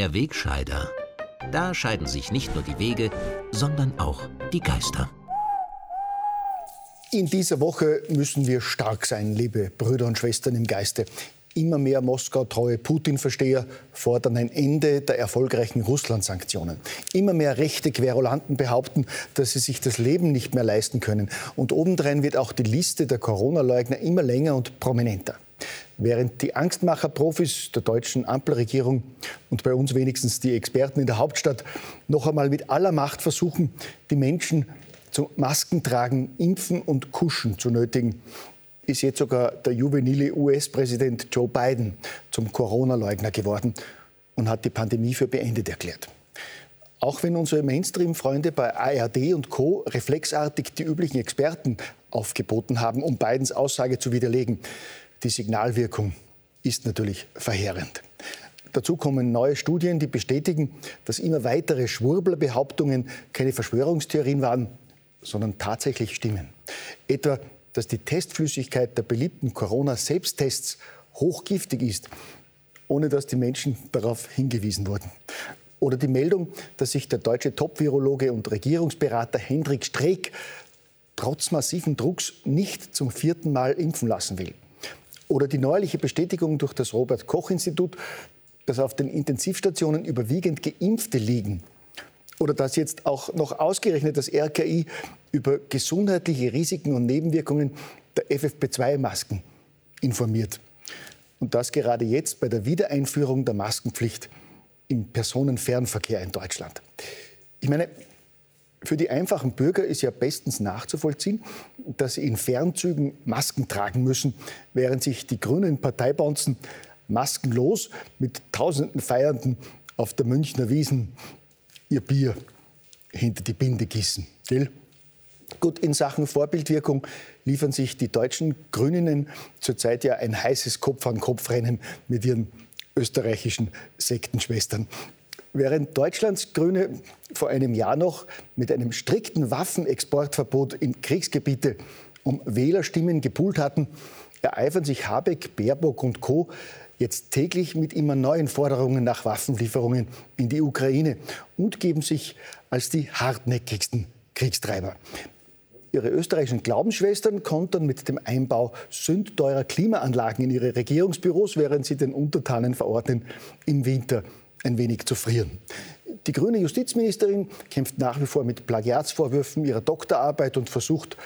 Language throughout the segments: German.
Der Wegscheider. Da scheiden sich nicht nur die Wege, sondern auch die Geister. In dieser Woche müssen wir stark sein, liebe Brüder und Schwestern im Geiste. Immer mehr Moskau-treue Putin-Versteher fordern ein Ende der erfolgreichen Russland-Sanktionen. Immer mehr rechte Querulanten behaupten, dass sie sich das Leben nicht mehr leisten können. Und obendrein wird auch die Liste der Corona-Leugner immer länger und prominenter. Während die Angstmacher-Profis der deutschen Ampelregierung und bei uns wenigstens die Experten in der Hauptstadt noch einmal mit aller Macht versuchen, die Menschen zu Maskentragen, Impfen und Kuschen zu nötigen, ist jetzt sogar der juvenile US-Präsident Joe Biden zum Corona-Leugner geworden und hat die Pandemie für beendet erklärt. Auch wenn unsere Mainstream-Freunde bei ARD und Co. reflexartig die üblichen Experten aufgeboten haben, um Bidens Aussage zu widerlegen, die Signalwirkung ist natürlich verheerend. Dazu kommen neue Studien, die bestätigen, dass immer weitere Schwurbler-Behauptungen keine Verschwörungstheorien waren, sondern tatsächlich stimmen. Etwa dass die Testflüssigkeit der beliebten Corona-Selbsttests hochgiftig ist, ohne dass die Menschen darauf hingewiesen wurden. Oder die Meldung, dass sich der deutsche Top-Virologe und Regierungsberater Hendrik Streeck trotz massiven Drucks nicht zum vierten Mal impfen lassen will. Oder die neuliche Bestätigung durch das Robert Koch-Institut, dass auf den Intensivstationen überwiegend Geimpfte liegen oder dass jetzt auch noch ausgerechnet das RKI über gesundheitliche Risiken und Nebenwirkungen der FFP2-Masken informiert. Und das gerade jetzt bei der Wiedereinführung der Maskenpflicht im Personenfernverkehr in Deutschland. Ich meine, für die einfachen Bürger ist ja bestens nachzuvollziehen, dass sie in Fernzügen Masken tragen müssen, während sich die grünen Parteibonzen maskenlos mit tausenden Feiernden auf der Münchner Wiesen ihr Bier hinter die Binde gießen. Gell? Gut, in Sachen Vorbildwirkung liefern sich die deutschen Grüninnen zurzeit ja ein heißes Kopf-an-Kopf-Rennen mit ihren österreichischen Sektenschwestern. Während Deutschlands Grüne vor einem Jahr noch mit einem strikten Waffenexportverbot in Kriegsgebiete um Wählerstimmen gepult hatten, ereifern sich Habeck, Baerbock und Co jetzt täglich mit immer neuen Forderungen nach Waffenlieferungen in die Ukraine und geben sich als die hartnäckigsten Kriegstreiber. Ihre österreichischen Glaubensschwestern kontern mit dem Einbau sündteurer Klimaanlagen in ihre Regierungsbüros, während sie den Untertanen verordnen, im Winter ein wenig zu frieren. Die grüne Justizministerin kämpft nach wie vor mit Plagiatsvorwürfen ihrer Doktorarbeit und versucht,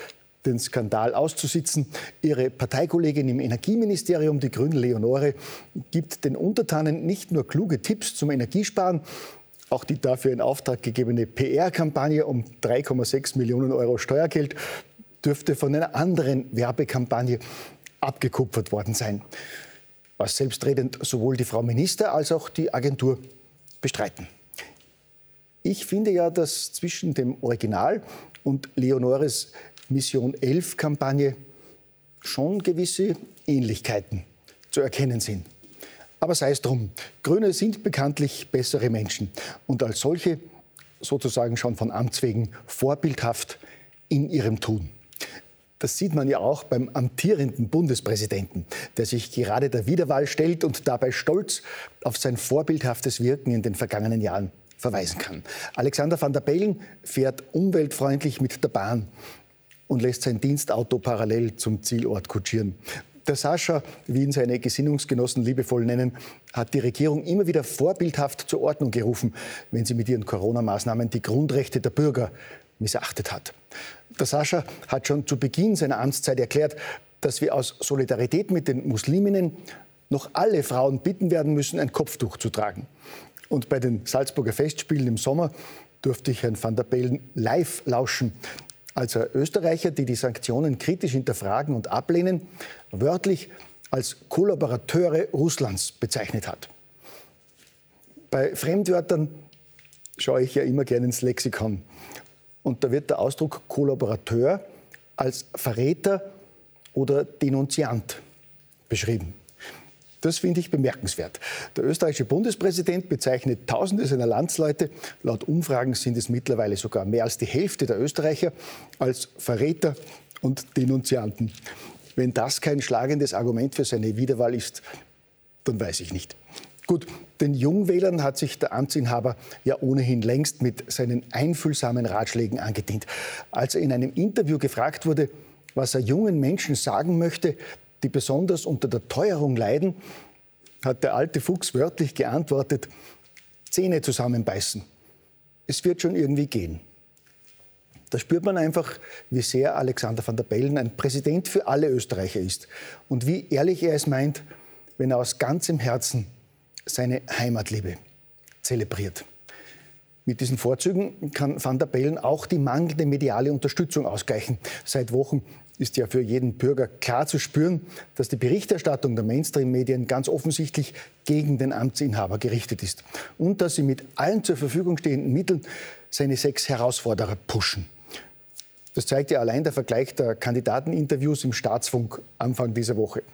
den Skandal auszusitzen. Ihre Parteikollegin im Energieministerium, die Grüne Leonore, gibt den Untertanen nicht nur kluge Tipps zum Energiesparen, auch die dafür in Auftrag gegebene PR-Kampagne um 3,6 Millionen Euro Steuergeld dürfte von einer anderen Werbekampagne abgekupfert worden sein. Was selbstredend sowohl die Frau Minister als auch die Agentur bestreiten. Ich finde ja, dass zwischen dem Original und Leonores Mission 11-Kampagne schon gewisse Ähnlichkeiten zu erkennen sind. Aber sei es drum, Grüne sind bekanntlich bessere Menschen und als solche sozusagen schon von Amts wegen vorbildhaft in ihrem Tun. Das sieht man ja auch beim amtierenden Bundespräsidenten, der sich gerade der Wiederwahl stellt und dabei stolz auf sein vorbildhaftes Wirken in den vergangenen Jahren verweisen kann. Alexander van der Bellen fährt umweltfreundlich mit der Bahn und lässt sein Dienstauto parallel zum Zielort kutschieren. Der Sascha, wie ihn seine Gesinnungsgenossen liebevoll nennen, hat die Regierung immer wieder vorbildhaft zur Ordnung gerufen, wenn sie mit ihren Corona-Maßnahmen die Grundrechte der Bürger missachtet hat. Der Sascha hat schon zu Beginn seiner Amtszeit erklärt, dass wir aus Solidarität mit den Musliminnen noch alle Frauen bitten werden müssen, ein Kopftuch zu tragen. Und bei den Salzburger Festspielen im Sommer durfte ich Herrn van der Bellen live lauschen, also Österreicher, die die Sanktionen kritisch hinterfragen und ablehnen, wörtlich als Kollaborateure Russlands bezeichnet hat. Bei Fremdwörtern schaue ich ja immer gerne ins Lexikon. Und da wird der Ausdruck Kollaborateur als Verräter oder Denunziant beschrieben. Das finde ich bemerkenswert. Der österreichische Bundespräsident bezeichnet Tausende seiner Landsleute, laut Umfragen sind es mittlerweile sogar mehr als die Hälfte der Österreicher, als Verräter und Denunzianten. Wenn das kein schlagendes Argument für seine Wiederwahl ist, dann weiß ich nicht. Gut, Den Jungwählern hat sich der Amtsinhaber ja ohnehin längst mit seinen einfühlsamen Ratschlägen angedient. Als er in einem Interview gefragt wurde, was er jungen Menschen sagen möchte, die besonders unter der Teuerung leiden, hat der alte Fuchs wörtlich geantwortet, Zähne zusammenbeißen. Es wird schon irgendwie gehen. Da spürt man einfach, wie sehr Alexander van der Bellen ein Präsident für alle Österreicher ist und wie ehrlich er es meint, wenn er aus ganzem Herzen seine Heimatliebe zelebriert. Mit diesen Vorzügen kann Van der Bellen auch die mangelnde mediale Unterstützung ausgleichen. Seit Wochen ist ja für jeden Bürger klar zu spüren, dass die Berichterstattung der Mainstream-Medien ganz offensichtlich gegen den Amtsinhaber gerichtet ist und dass sie mit allen zur Verfügung stehenden Mitteln seine sechs Herausforderer pushen. Das zeigt ja allein der Vergleich der Kandidateninterviews im Staatsfunk Anfang dieser Woche.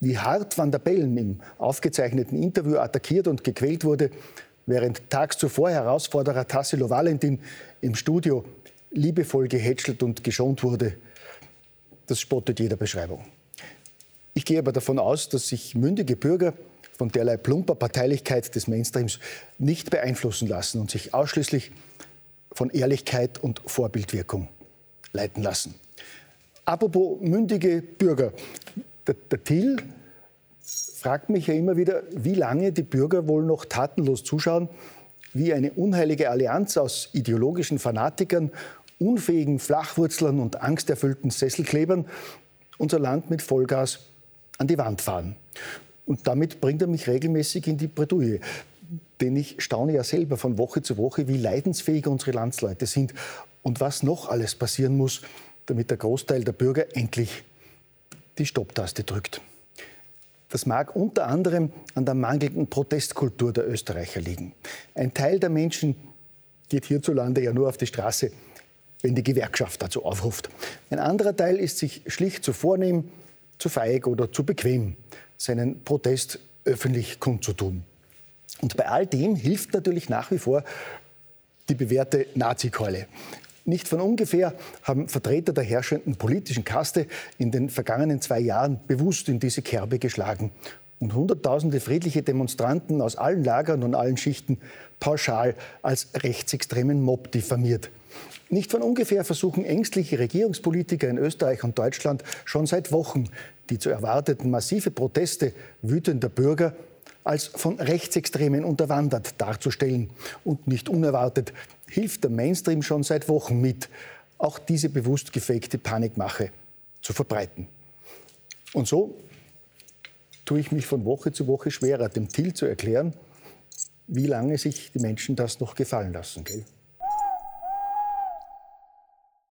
Wie hart Van der Bellen im aufgezeichneten Interview attackiert und gequält wurde, während tags zuvor Herausforderer Tassilo Valentin im Studio liebevoll gehätschelt und geschont wurde, das spottet jeder Beschreibung. Ich gehe aber davon aus, dass sich mündige Bürger von derlei plumper Parteilichkeit des Mainstreams nicht beeinflussen lassen und sich ausschließlich von Ehrlichkeit und Vorbildwirkung leiten lassen. Apropos mündige Bürger. Der, der Till fragt mich ja immer wieder, wie lange die Bürger wohl noch tatenlos zuschauen, wie eine unheilige Allianz aus ideologischen Fanatikern unfähigen Flachwurzlern und angsterfüllten Sesselklebern unser Land mit Vollgas an die Wand fahren. Und damit bringt er mich regelmäßig in die Bredouille. Denn ich staune ja selber von Woche zu Woche, wie leidensfähig unsere Landsleute sind und was noch alles passieren muss, damit der Großteil der Bürger endlich die Stopptaste drückt. Das mag unter anderem an der mangelnden Protestkultur der Österreicher liegen. Ein Teil der Menschen geht hierzulande ja nur auf die Straße, wenn die Gewerkschaft dazu aufruft. Ein anderer Teil ist sich schlicht zu vornehm, zu feig oder zu bequem, seinen Protest öffentlich kundzutun. Und bei all dem hilft natürlich nach wie vor die bewährte Nazi-Keule. Nicht von ungefähr haben Vertreter der herrschenden politischen Kaste in den vergangenen zwei Jahren bewusst in diese Kerbe geschlagen und Hunderttausende friedliche Demonstranten aus allen Lagern und allen Schichten pauschal als rechtsextremen Mob diffamiert. Nicht von ungefähr versuchen ängstliche Regierungspolitiker in Österreich und Deutschland schon seit Wochen die zu erwarteten massive Proteste wütender Bürger als von Rechtsextremen unterwandert darzustellen. Und nicht unerwartet hilft der Mainstream schon seit Wochen mit, auch diese bewusst gefakte Panikmache zu verbreiten. Und so tue ich mich von Woche zu Woche schwerer, dem Till zu erklären, wie lange sich die Menschen das noch gefallen lassen. Gell?